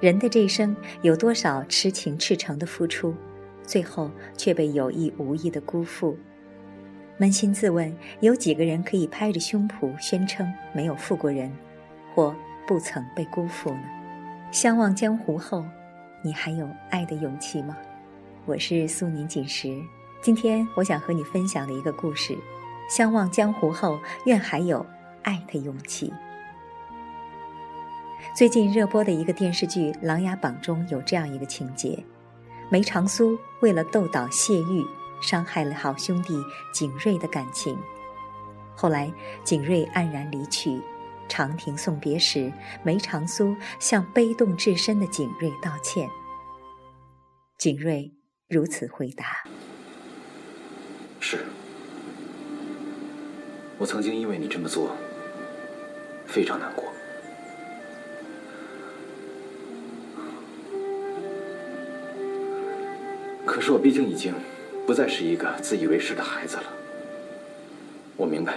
人的这一生有多少痴情赤诚的付出，最后却被有意无意的辜负？扪心自问，有几个人可以拍着胸脯宣称没有负过人，或不曾被辜负呢？相忘江湖后，你还有爱的勇气吗？我是苏宁锦时，今天我想和你分享的一个故事：相忘江湖后，愿还有爱的勇气。最近热播的一个电视剧《琅琊榜》中有这样一个情节：梅长苏为了斗倒谢玉，伤害了好兄弟景睿的感情。后来景睿黯然离去，长亭送别时，梅长苏向悲痛至深的景睿道歉。景睿如此回答：“是，我曾经因为你这么做，非常难过。”可是我毕竟已经不再是一个自以为是的孩子了。我明白，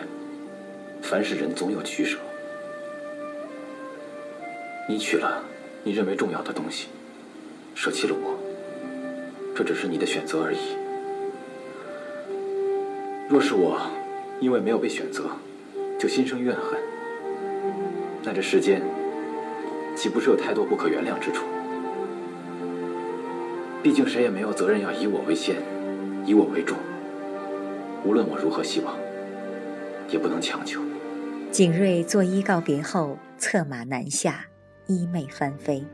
凡是人总有取舍。你取了你认为重要的东西，舍弃了我，这只是你的选择而已。若是我因为没有被选择，就心生怨恨，那这世间岂不是有太多不可原谅之处？毕竟谁也没有责任要以我为先，以我为重。无论我如何希望，也不能强求。景睿作揖告别后，策马南下，衣袂翻飞，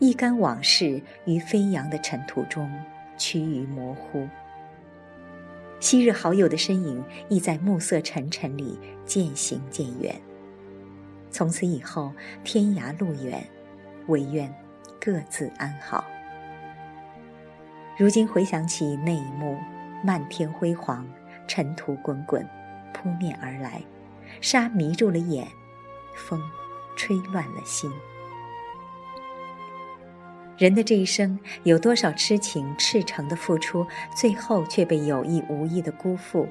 一干往事于飞扬的尘土中趋于模糊。昔日好友的身影亦在暮色沉沉里渐行渐远。从此以后，天涯路远，唯愿各自安好。如今回想起那一幕，漫天辉煌，尘土滚滚，扑面而来，沙迷住了眼，风吹乱了心。人的这一生有多少痴情赤诚的付出，最后却被有意无意的辜负？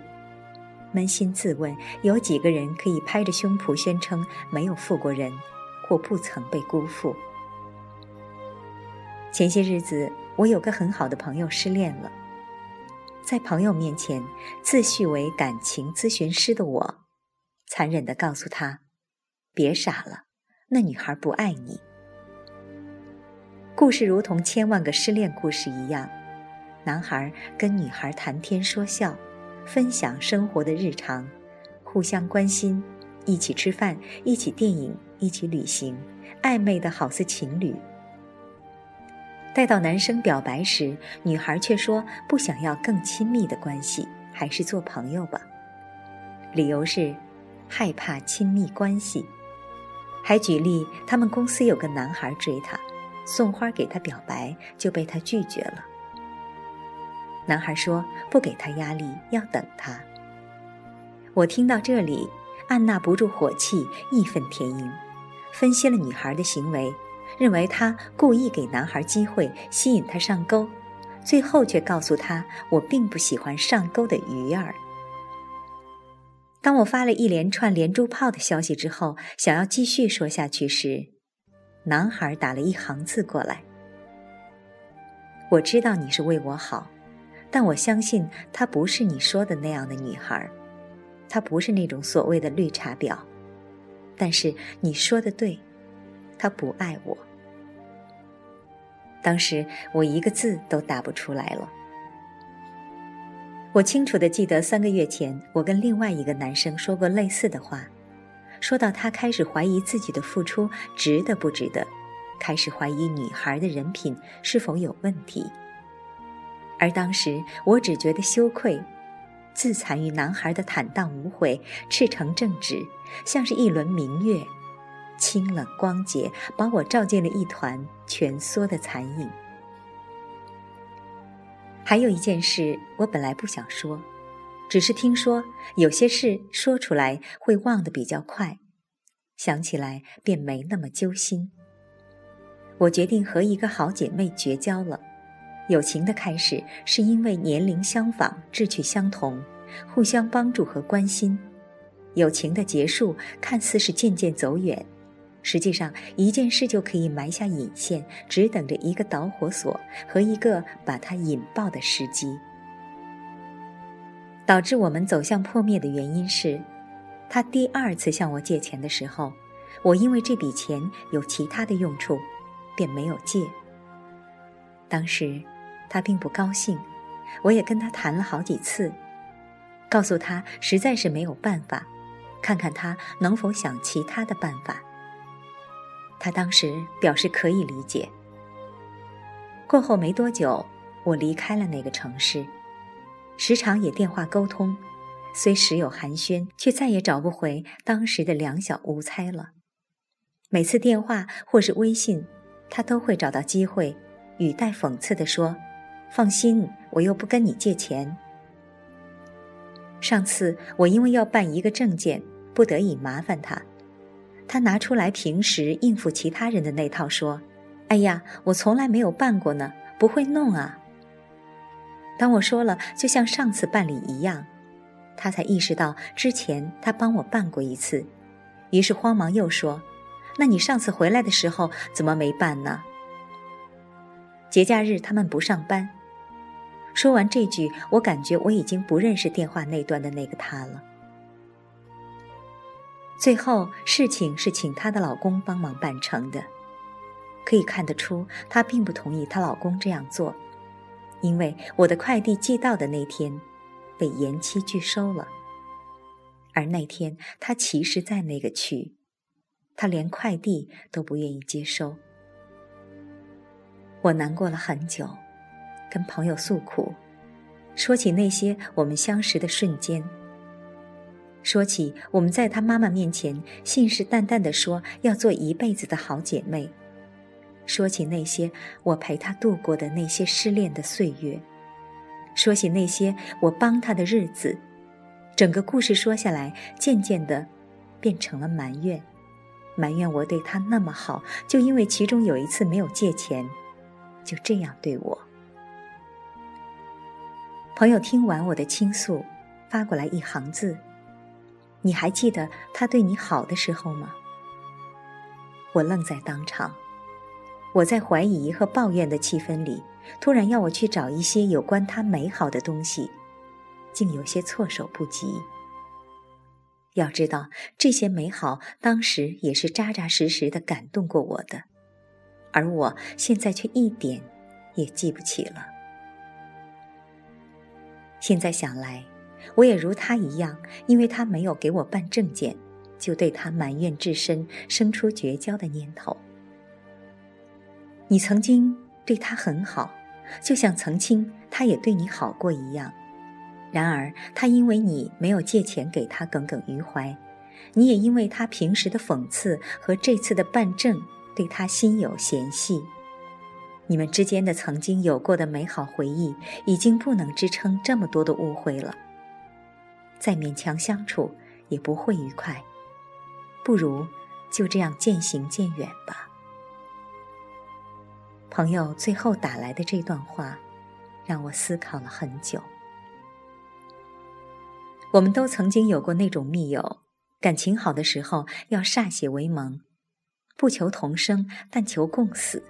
扪心自问，有几个人可以拍着胸脯宣称没有负过人，或不曾被辜负？前些日子。我有个很好的朋友失恋了，在朋友面前自诩为感情咨询师的我，残忍的告诉他：“别傻了，那女孩不爱你。”故事如同千万个失恋故事一样，男孩跟女孩谈天说笑，分享生活的日常，互相关心，一起吃饭，一起电影，一起旅行，暧昧的好似情侣。待到男生表白时，女孩却说不想要更亲密的关系，还是做朋友吧。理由是害怕亲密关系，还举例他们公司有个男孩追她，送花给她表白就被她拒绝了。男孩说不给她压力，要等她。我听到这里，按捺不住火气，义愤填膺，分析了女孩的行为。认为他故意给男孩机会，吸引他上钩，最后却告诉他：“我并不喜欢上钩的鱼儿。”当我发了一连串连珠炮的消息之后，想要继续说下去时，男孩打了一行字过来：“我知道你是为我好，但我相信她不是你说的那样的女孩，她不是那种所谓的绿茶婊。但是你说的对。”她不爱我。当时我一个字都打不出来了。我清楚的记得三个月前，我跟另外一个男生说过类似的话，说到他开始怀疑自己的付出值得不值得，开始怀疑女孩的人品是否有问题。而当时我只觉得羞愧，自残于男孩的坦荡无悔、赤诚正直，像是一轮明月。清冷光洁，把我照进了一团蜷缩的残影。还有一件事，我本来不想说，只是听说有些事说出来会忘得比较快，想起来便没那么揪心。我决定和一个好姐妹绝交了。友情的开始是因为年龄相仿、志趣相同，互相帮助和关心；友情的结束看似是渐渐走远。实际上，一件事就可以埋下引线，只等着一个导火索和一个把它引爆的时机。导致我们走向破灭的原因是，他第二次向我借钱的时候，我因为这笔钱有其他的用处，便没有借。当时他并不高兴，我也跟他谈了好几次，告诉他实在是没有办法，看看他能否想其他的办法。他当时表示可以理解。过后没多久，我离开了那个城市，时常也电话沟通，虽时有寒暄，却再也找不回当时的两小无猜了。每次电话或是微信，他都会找到机会，语带讽刺地说：“放心，我又不跟你借钱。”上次我因为要办一个证件，不得已麻烦他。他拿出来平时应付其他人的那套，说：“哎呀，我从来没有办过呢，不会弄啊。”当我说了就像上次办理一样，他才意识到之前他帮我办过一次，于是慌忙又说：“那你上次回来的时候怎么没办呢？”节假日他们不上班。说完这句，我感觉我已经不认识电话那端的那个他了。最后，事情是请她的老公帮忙办成的。可以看得出，她并不同意她老公这样做，因为我的快递寄到的那天被延期拒收了。而那天她其实在那个区，她连快递都不愿意接收。我难过了很久，跟朋友诉苦，说起那些我们相识的瞬间。说起我们在她妈妈面前信誓旦旦地说要做一辈子的好姐妹，说起那些我陪她度过的那些失恋的岁月，说起那些我帮她的日子，整个故事说下来，渐渐的变成了埋怨，埋怨我对她那么好，就因为其中有一次没有借钱，就这样对我。朋友听完我的倾诉，发过来一行字。你还记得他对你好的时候吗？我愣在当场，我在怀疑和抱怨的气氛里，突然要我去找一些有关他美好的东西，竟有些措手不及。要知道，这些美好当时也是扎扎实实的感动过我的，而我现在却一点也记不起了。现在想来。我也如他一样，因为他没有给我办证件，就对他埋怨至深，生出绝交的念头。你曾经对他很好，就像曾经他也对你好过一样。然而他因为你没有借钱给他耿耿于怀，你也因为他平时的讽刺和这次的办证，对他心有嫌隙。你们之间的曾经有过的美好回忆，已经不能支撑这么多的误会了。再勉强相处也不会愉快，不如就这样渐行渐远吧。朋友最后打来的这段话，让我思考了很久。我们都曾经有过那种密友，感情好的时候要歃血为盟，不求同生，但求共死。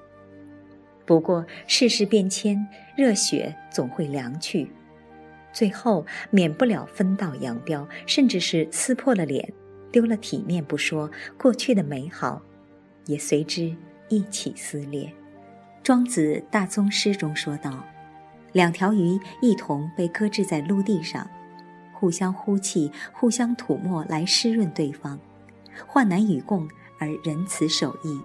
不过世事变迁，热血总会凉去。最后免不了分道扬镳，甚至是撕破了脸，丢了体面不说，过去的美好也随之一起撕裂。庄子大宗师中说道：“两条鱼一同被搁置在陆地上，互相呼气，互相吐沫来湿润对方，患难与共而仁慈守义。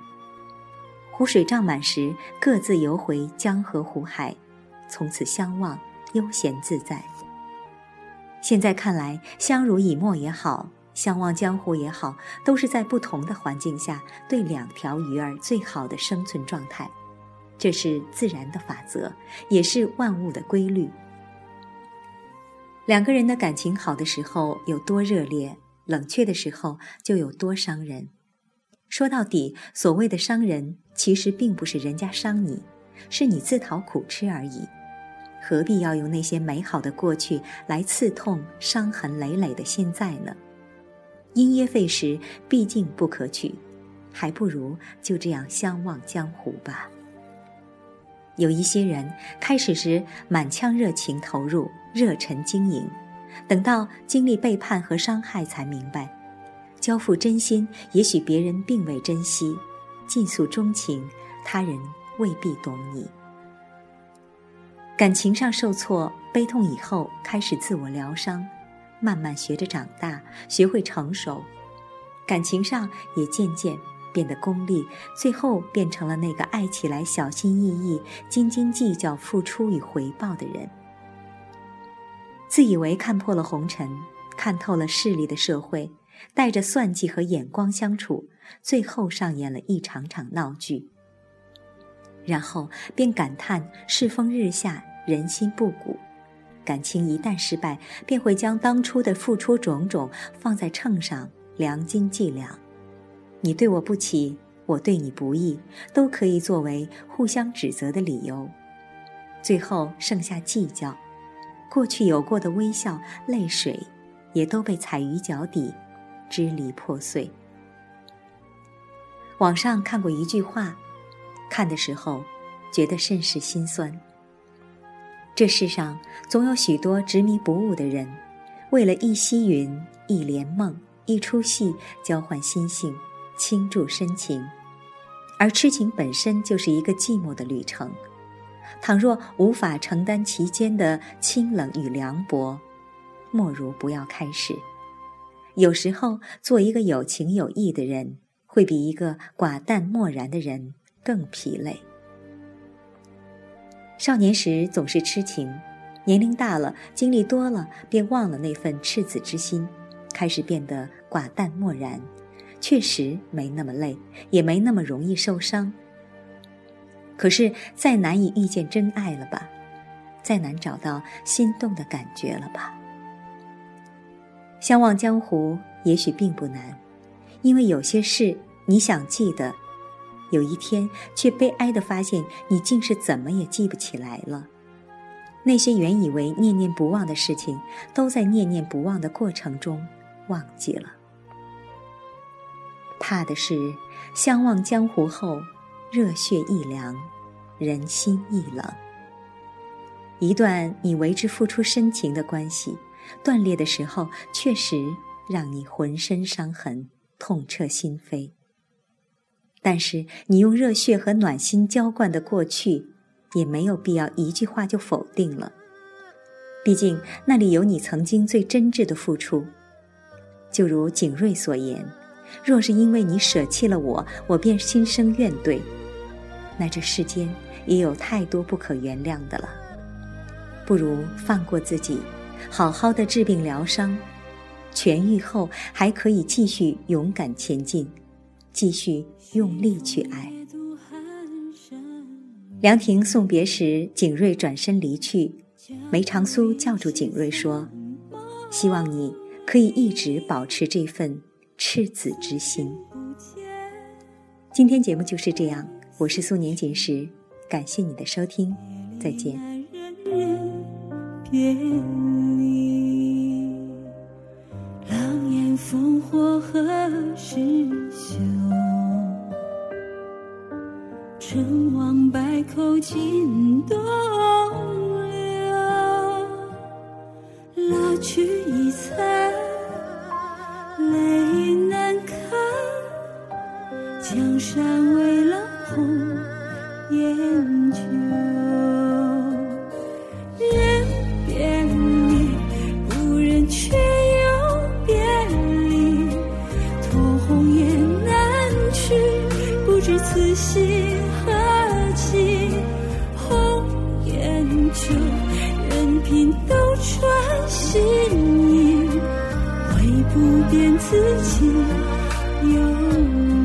湖水涨满时，各自游回江河湖海，从此相望，悠闲自在。”现在看来，相濡以沫也好，相忘江湖也好，都是在不同的环境下对两条鱼儿最好的生存状态。这是自然的法则，也是万物的规律。两个人的感情好的时候有多热烈，冷却的时候就有多伤人。说到底，所谓的伤人，其实并不是人家伤你，是你自讨苦吃而已。何必要用那些美好的过去来刺痛伤痕累累的现在呢？因噎废食毕竟不可取，还不如就这样相忘江湖吧。有一些人开始时满腔热情投入、热忱经营，等到经历背叛和伤害，才明白，交付真心，也许别人并未珍惜；尽诉衷情，他人未必懂你。感情上受挫、悲痛以后，开始自我疗伤，慢慢学着长大，学会成熟，感情上也渐渐。变得功利，最后变成了那个爱起来小心翼翼、斤斤计较付出与回报的人。自以为看破了红尘，看透了势力的社会，带着算计和眼光相处，最后上演了一场场闹剧。然后便感叹世风日下，人心不古。感情一旦失败，便会将当初的付出种种放在秤上量斤计量。你对我不起，我对你不义，都可以作为互相指责的理由。最后剩下计较，过去有过的微笑、泪水，也都被踩于脚底，支离破碎。网上看过一句话，看的时候觉得甚是心酸。这世上总有许多执迷不悟的人，为了一溪云、一帘梦、一出戏，交换心性。倾注深情，而痴情本身就是一个寂寞的旅程。倘若无法承担其间的清冷与凉薄，莫如不要开始。有时候，做一个有情有义的人，会比一个寡淡漠然的人更疲累。少年时总是痴情，年龄大了，经历多了，便忘了那份赤子之心，开始变得寡淡漠然。确实没那么累，也没那么容易受伤。可是再难以遇见真爱了吧？再难找到心动的感觉了吧？相忘江湖也许并不难，因为有些事你想记得，有一天却悲哀的发现你竟是怎么也记不起来了。那些原以为念念不忘的事情，都在念念不忘的过程中忘记了。怕的是，相忘江湖后，热血一凉，人心一冷。一段你为之付出深情的关系，断裂的时候，确实让你浑身伤痕，痛彻心扉。但是，你用热血和暖心浇灌的过去，也没有必要一句话就否定了。毕竟，那里有你曾经最真挚的付出。就如景睿所言。若是因为你舍弃了我，我便心生怨怼，那这世间也有太多不可原谅的了。不如放过自己，好好的治病疗伤，痊愈后还可以继续勇敢前进，继续用力去爱。凉亭送别时，景睿转身离去，梅长苏叫住景睿说：“希望你可以一直保持这份。”赤子之心。今天节目就是这样，我是素年锦时，感谢你的收听，再见。狼烟烽火何时休？成王败寇尽东流，老去已残。泪难看，江山未老红颜任凭斗转星移。不变自己拥有，